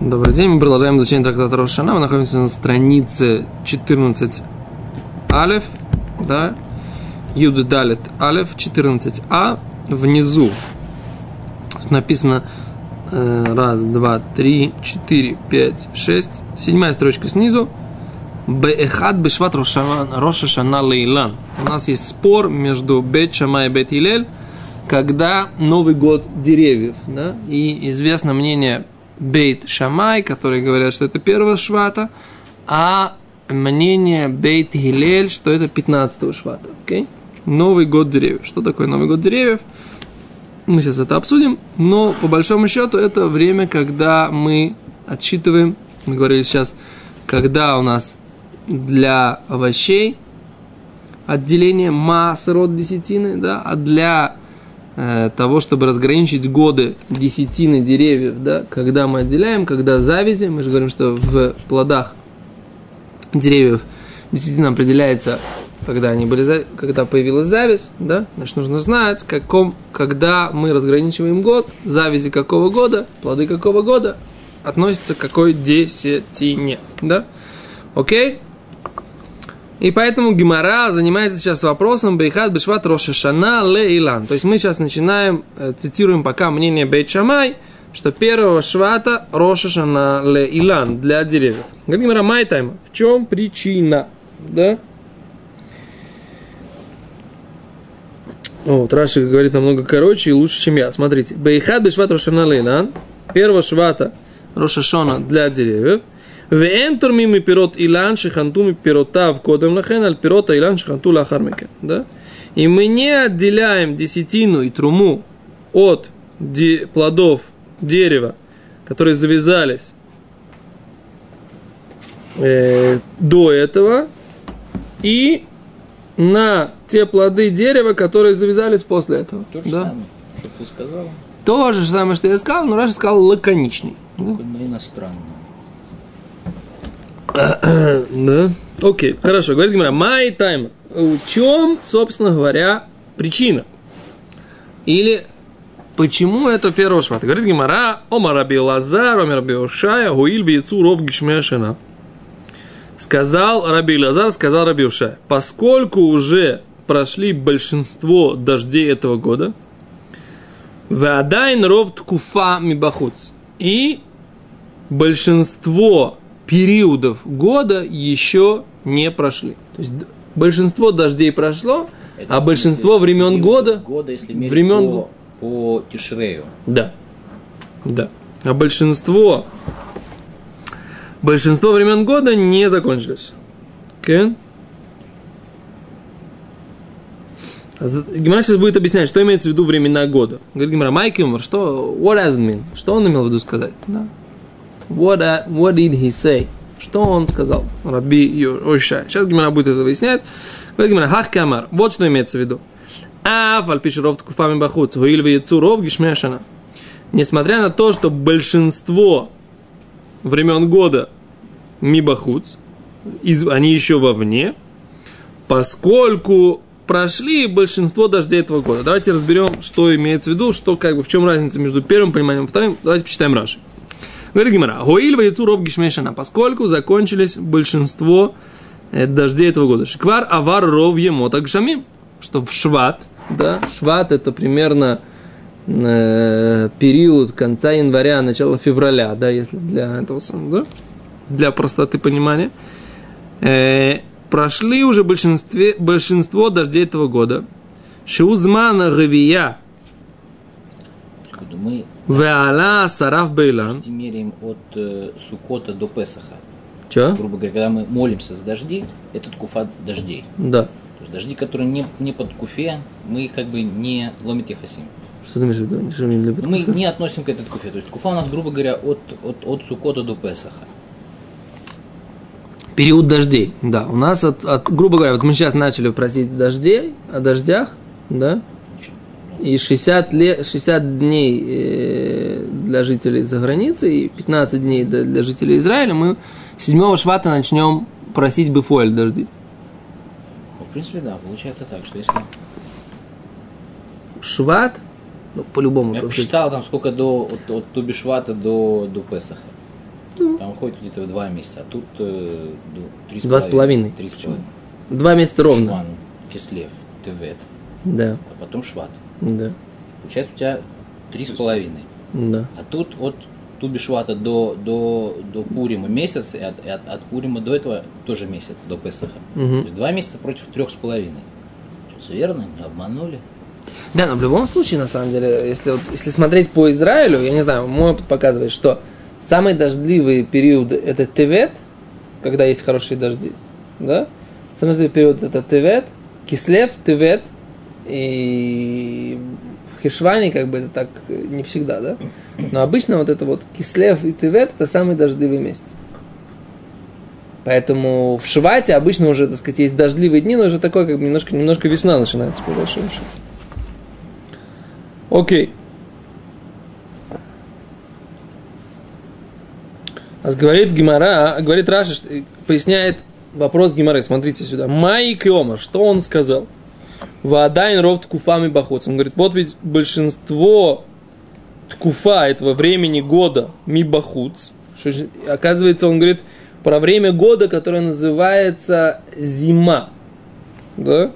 Добрый день, мы продолжаем изучение трактата Рошана. Мы находимся на странице 14 Алев, да, Юд Далит Алев, 14А. Внизу написано э, раз, два, три, четыре, пять, шесть. Седьмая строчка снизу. Беэхад бешват Роша Шана Лейлан. У нас есть спор между Бет Шама и Бет Илель, когда Новый год деревьев, да, и известно мнение Бейт Шамай, которые говорят, что это первого швата, а мнение Бейт Гилель, что это 15 швата. Okay? Новый год деревьев. Что такое Новый год деревьев? Мы сейчас это обсудим, но по большому счету это время, когда мы отсчитываем, мы говорили сейчас, когда у нас для овощей отделение масс род десятины, да, а для того, чтобы разграничить годы десятины деревьев, да, когда мы отделяем, когда завязи, мы же говорим, что в плодах деревьев десятина определяется, когда они были, когда появилась зависть, да, значит, нужно знать, каком, когда мы разграничиваем год, завязи какого года, плоды какого года относятся к какой десятине, да, окей? И поэтому Гимара занимается сейчас вопросом Бейхат Бешват Рошашана Ле Илан. То есть мы сейчас начинаем, э, цитируем пока мнение Бейт Шамай, что первого швата Рошашана Ле Илан для деревьев. Гимара Майтайма, в чем причина? Да? Вот, Раши говорит намного короче и лучше, чем я. Смотрите. Бейхат Бешват Рошашана Ле Илан. Первого швата Рошашона для деревьев – Вен турмим и пирот илан шиханту и пирота в кодом лахен, аль пирота илан шиханту лахармекен. Да? И мы не отделяем десятину и труму от плодов дерева, которые завязались э, до этого, и на те плоды дерева, которые завязались после этого. То же да? самое, что ты сказал. То же самое, что я сказал, но раньше сказал лаконичный. Только да? на иностранном. Да. Окей, хорошо. Говорит Гимара, май тайм. В чем, собственно говоря, причина? Или почему это первого швата? Говорит Гимара, Омар Раби Лазар, Омар Раби Ушая, Гуиль Бейцу Ров Гишмешина. Сказал Раби Лазар, сказал Раби Ушая, поскольку уже прошли большинство дождей этого года, Вадайн ров ткуфа мибахуц. И большинство периодов года еще не прошли. То есть большинство дождей прошло, Это а большинство времен года, года если времен по, по Тишрею. да, да, а большинство большинство времен года не закончились. Okay? Гимара сейчас будет объяснять, что имеется в виду времена года. Говорит Гимара, Майки умер, что, what does it mean? Что он имел в виду сказать? Да. What, uh, what did he say? Что он сказал? Раби Ойша. Сейчас Гимара будет это выяснять. Говорит Гимара, хах камар. Вот что имеется в виду. А, фальпиши ров ткуфами бахуц, хуиль яйцу ров гишмешана. Несмотря на то, что большинство времен года мибахуц, из, они еще вовне, поскольку прошли большинство дождей этого года. Давайте разберем, что имеется в виду, что как бы в чем разница между первым пониманием и вторым. Давайте почитаем Раши. Говорит Гимара, Гоиль яйцу ров гишмешана, поскольку закончились большинство э, дождей этого года. Шквар авар ров емота гшамим, что в шват, да, шват это примерно э, период конца января, начала февраля, да, если для этого самого, да, для простоты понимания, э, прошли уже большинстве, большинство дождей этого года. Шиузмана Откуда Мы веала сараф почти меряем от э, Сукота до Песаха. Че? Грубо говоря, когда мы молимся за дожди, это куфа дождей. Да. То есть дожди, которые не, не под куфе, мы их как бы не ломит яхасим. Что ты имеешь в виду? Что мне любит? Мы не относим к этой куфе. То есть куфа у нас, грубо говоря, от, от, от Сукота до Песаха. Период дождей, да. У нас, от, от, грубо говоря, вот мы сейчас начали просить дождей, о дождях, да, и 60, лет, 60 дней э, для жителей за границей и 15 дней для, жителей Израиля мы 7 швата начнем просить бифуэль дожди. Ну, в принципе, да, получается так, что если... Шват, ну, по-любому. Я посчитал там сколько до, от, от Тубишвата до, до Песаха. Там уходит где-то два месяца, а тут э, три Два с половиной. Три с половиной. Два месяца ровно. Шван, Кислев, Тевет, Да, а потом Шват. Да, Получается у тебя три с половиной. да. А тут от Тубишвата до, до, до Пурима месяц, и от, и от, от Пурима до этого тоже месяц, до Песаха. То Мгм. есть два месяца против трех с половиной. Все верно? Не обманули? Да, но в любом случае, на самом деле, если, вот, если смотреть по Израилю, я не знаю, мой опыт показывает, что самые дождливые периоды это Тевет, когда есть хорошие дожди, да? Самый дождливый период это Тевет, Кислев, Тевет, и в Хешване как бы это так э, не всегда, да? Но обычно вот это вот Кислев и Тевет это самые дождливые месяцы. Поэтому в Швате обычно уже, так сказать, есть дождливые дни, но уже такое, как бы немножко, немножко весна начинается, по большому счету. Окей. А говорит Гимара, говорит Раша, что- поясняет вопрос Гимары. Смотрите сюда. Май Киома, что он сказал? Вадайн ров ткуфами бахоц. Он говорит, вот ведь большинство ткуфа этого времени года ми бахуц. Что же- оказывается, он говорит про время года, которое называется зима. Да?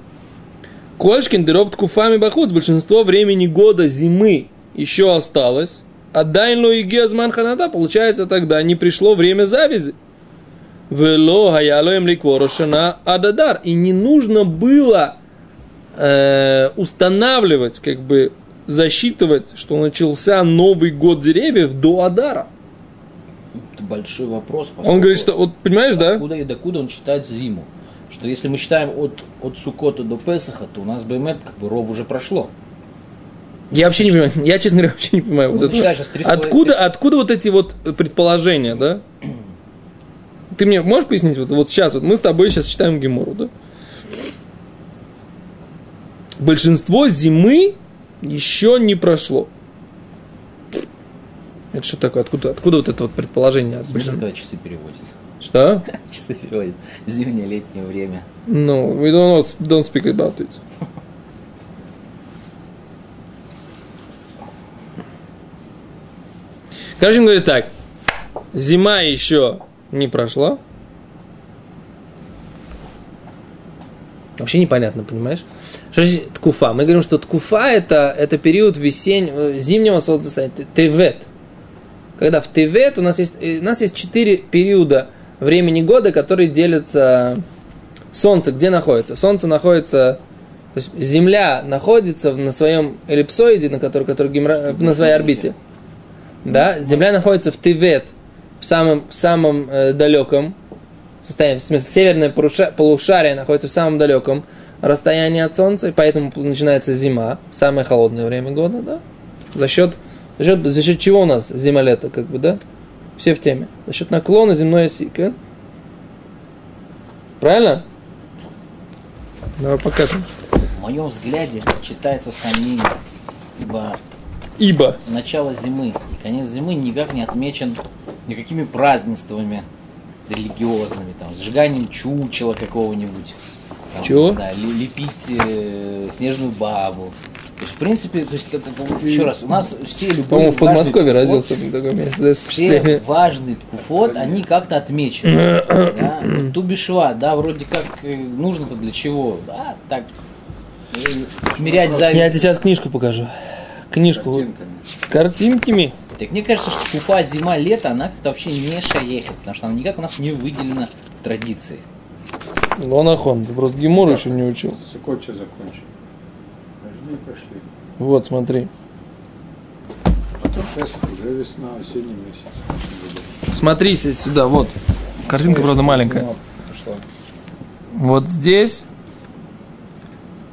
Кольшкин дыров ткуфами бахуц. Большинство времени года зимы еще осталось. Дайнло и гезман ханада, получается, тогда не пришло время завязи. Вело хаялоем ликворошана ададар. И не нужно было э, устанавливать, как бы засчитывать, что начался Новый год деревьев до Адара. Это большой вопрос. Он говорит, что, вот понимаешь, да? Откуда и докуда он считает зиму? Что если мы считаем от, от Сукота до Песаха, то у нас БМЭ как бы ров уже прошло. Я вообще не понимаю, я, честно говоря, вообще не понимаю. Вот Ну, это. с половиной- Откуда, откуда вот эти вот предположения, да? Ты мне можешь пояснить, вот, вот сейчас, вот мы с тобой сейчас читаем Гемору, да? Большинство зимы еще не прошло. Это что такое? Откуда, откуда вот это вот предположение? Смешно, когда часы переводятся. Что? Часы переводят. Зимнее, летнее время. No, we don't, don't speak about it. Короче, он говорит так. Зима еще не прошла. Вообще непонятно, понимаешь? Что значит ткуфа? Мы говорим, что ткуфа это, это период весеннего, зимнего солнцестояния, тевет. Когда в тевет у нас есть, э, у нас есть четыре периода времени года, которые делятся Солнце где находится? Солнце находится, то есть Земля находится на своем эллипсоиде, на, который, который Гимра- на своей орбите. Да, Земля находится в Тевет, в самом, самом э, далеком состоянии, в смысле, северное полуша- полушарие находится в самом далеком расстоянии от Солнца, и поэтому начинается зима, самое холодное время года, да? За счет, за счет, за счет чего у нас зима-лето, как бы, да? Все в теме. За счет наклона земной оси, да? Правильно? Давай покажем. В моем взгляде читается сомнение. Ибо Ибо. начало зимы и конец зимы никак не отмечен никакими празднествами религиозными, там, сжиганием чучела какого-нибудь. Там, Чего? Да, лепить э, снежную бабу. То есть, в принципе, то есть, как, как- еще раз, у нас все любые По-моему, в Подмосковье ткуфот, родился в таком месте. Все важные ткуфот, они как-то отмечены. да? Вот Тубишва, да, вроде как э, нужно-то для чего? Да, так, э, смирять зависть. Я тебе сейчас книжку покажу. Книжку Картинками. с картинками. Так мне кажется, что куфа зима, лето, она как-то вообще не шаехет, потому что она никак у нас не выделена в традиции. Ну, нахон, ты просто Гимор еще не учил. Что закончил. Дожди пошли. Вот, смотри. Потом уже весна, осенний месяц. Смотри здесь сюда, вот. Картинка, правда, маленькая. Зима пошла. Вот здесь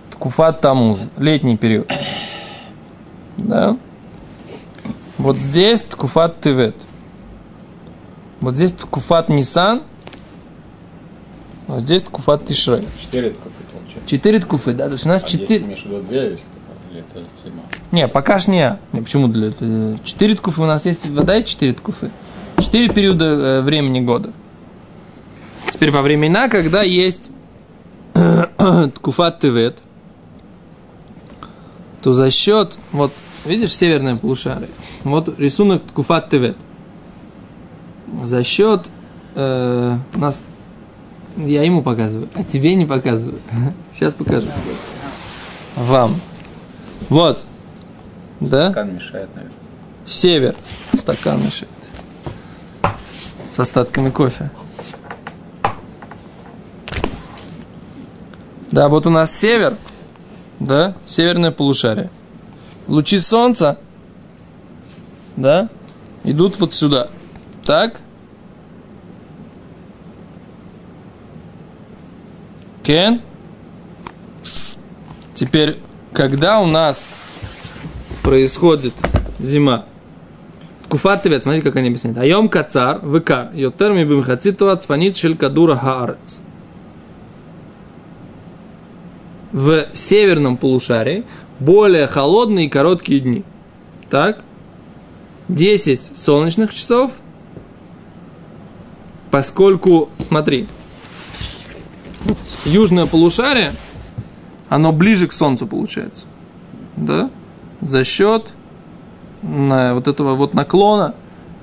Ткуфат Тамуз, летний период. Да? Вот здесь Ткуфат Тевет. Вот здесь Ткуфат Нисан. Вот здесь Ткуфат Тишрей. Четыре ткуфы получается. Четыре ткуфы, да? То есть у нас А четыре... Не, пока ж не. не почему для э, Четыре ткуфы у нас есть. Вода и четыре ткуфы. Четыре периода э, времени года. Теперь во времена, когда есть ткуфат тевет, то за счет, вот, видишь, северное полушарие, вот рисунок ткуфат тевет. за счет э, у нас я ему показываю, а тебе не показываю. Сейчас покажу. Вам. Вот. Да? Стакан мешает, наверное. Север. Стакан мешает. С остатками кофе. Да, вот у нас север. Да, северное полушарие. Лучи солнца, да, идут вот сюда. Так? Кен? Теперь, когда у нас происходит зима, Куфат Тевет, как они объясняют. Айом кацар, выкар, йотер ми бимхацитова цфанит шель кадура хаарец. В северном полушарии более холодные и короткие дни. Так? 10 солнечных часов, поскольку, смотри, южное полушарие, оно ближе к Солнцу получается. Да? За счет на вот этого вот наклона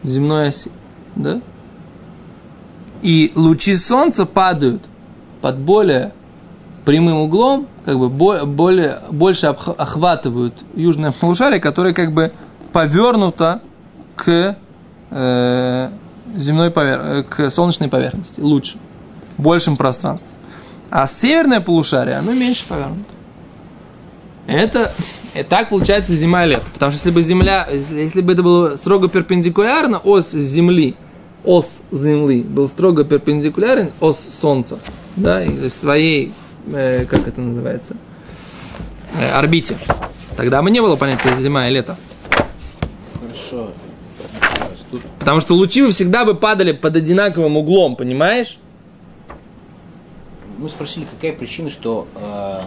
земной оси. Да? И лучи Солнца падают под более прямым углом, как бы более, больше охватывают южное полушарие, которое как бы повернуто к э, земной повер... к солнечной поверхности, лучше, большим пространством. А северное полушарие, оно меньше повернуто. Это и так получается зима и лето. Потому что если бы Земля, если бы это было строго перпендикулярно, ось Земли, ос Земли был строго перпендикулярен ос Солнца, да, и своей, э, как это называется, э, орбите, тогда бы не было понятия зима и лето. Хорошо. Потому что лучи бы всегда бы падали под одинаковым углом, понимаешь? мы спросили, какая причина, что э,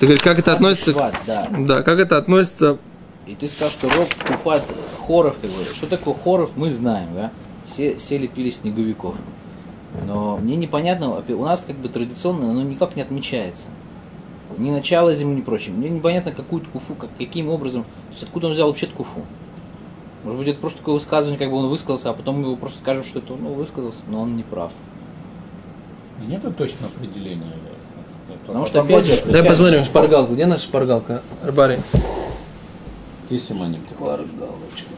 Ты говоришь, как это относится? Шват, да. Да, как это относится? И ты сказал, что Роб Куфат Хоров, как бы, что такое Хоров, мы знаем, да? Все сели пили снеговиков. Но мне непонятно, у нас как бы традиционно оно никак не отмечается. Ни начало зимы, ни прочее. Мне непонятно, какую куфу, как, каким образом, то есть откуда он взял вообще куфу. Может быть, это просто такое высказывание, как бы он высказался, а потом мы его просто скажем, что это он ну, высказался, но он не прав. Нету точного определения. Потому по что, опять же. Дай посмотрим шпаргалку. Где наша шпаргалка? Арбари. Есть симоним. Шпаргалочка.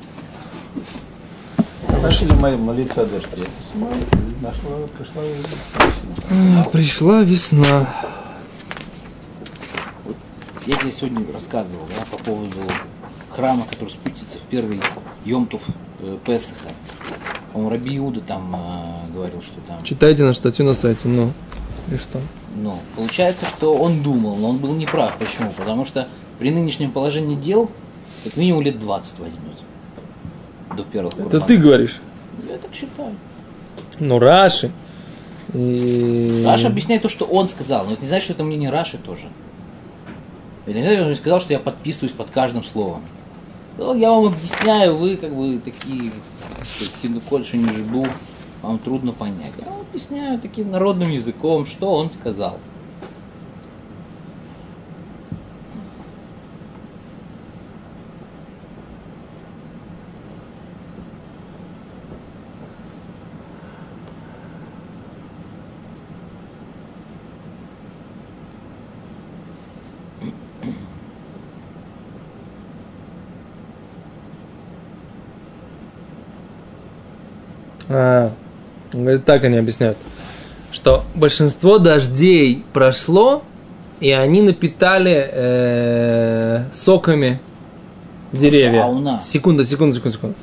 Начали мои молиться о дожде. Это симоним. Нашла, пришла и Пришла весна. Я тебе сегодня рассказывал да, по поводу храма, который спустится первый Йомтов э, Песаха. По-моему, Раби Иуда там э, говорил, что там... Читайте на статью на сайте. Ну, и что? Ну, получается, что он думал, но он был неправ. Почему? Потому что при нынешнем положении дел как минимум лет 20 возьмет. До первых Это курбанов. ты говоришь. Я так считаю. Ну, Раши. И... Раша объясняет то, что он сказал, но это не значит, что это мнение Раши тоже. Это не значит, что он сказал, что я подписываюсь под каждым словом. Ну, я вам объясняю, вы как бы такие, ну, кольше не жду, вам трудно понять. Я вам объясняю таким народным языком, что он сказал. Говорит, так они объясняют, что большинство дождей прошло, и они напитали э, соками деревья. а у нас? Секунду, секунду, секунду, секунду.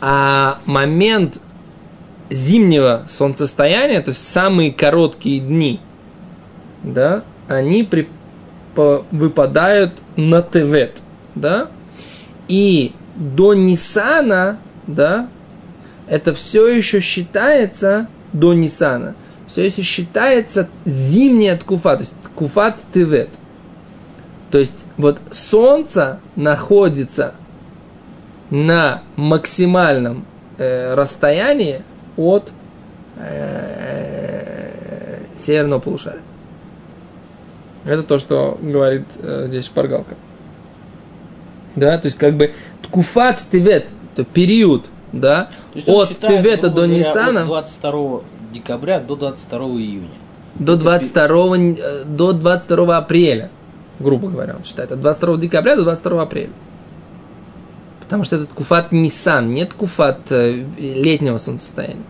А момент зимнего солнцестояния, то есть самые короткие дни, да, они при, по- выпадают на Тевет, да, и до Нисана, да, это все еще считается до Нисана, все еще считается зимняя ткуфа, то есть ткуфат Тевет. То есть вот солнце находится на максимальном э, расстоянии от э, северного полушария. Это то, что говорит э, здесь шпаргалка. Да, то есть как бы ткуфат тевет, то период да, от Тевета до От 22 декабря до 22 июня. до 22, э, до 22 апреля, грубо говоря, он считает. От 22 декабря до 22 апреля. Потому что это куфат Нисан, нет куфат э, летнего солнцестояния.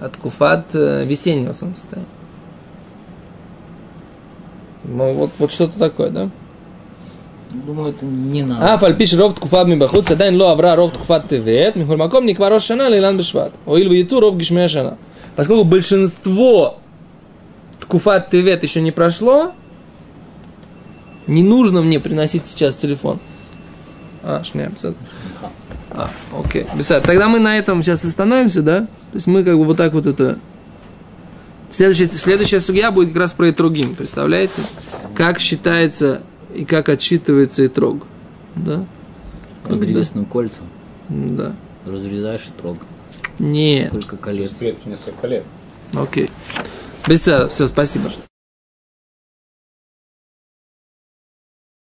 От куфат э, весеннего солнцестояния. Ну, вот, вот что-то такое, да? думаю, это не надо. А, фальпиш ров ткуфат мибахуц, адайн ло авра ровт куфат тевет, михурмаком никва рош шана лейлан бешват. Оил яцу ров гишмея шана. Поскольку большинство куфат тевет еще не прошло, не нужно мне приносить сейчас телефон. А, шнер, а, окей. Бесад. Тогда мы на этом сейчас остановимся, да? То есть мы как бы вот так вот это... Следующая, следующая судья будет как раз про Итрогим, представляете? Как считается и как отсчитывается Итрог. Да? Как древесным кольцом. Да. Разрезаешь и трог. Нет. Сколько колец. Несколько лет. Окей. Беседа. Все, спасибо.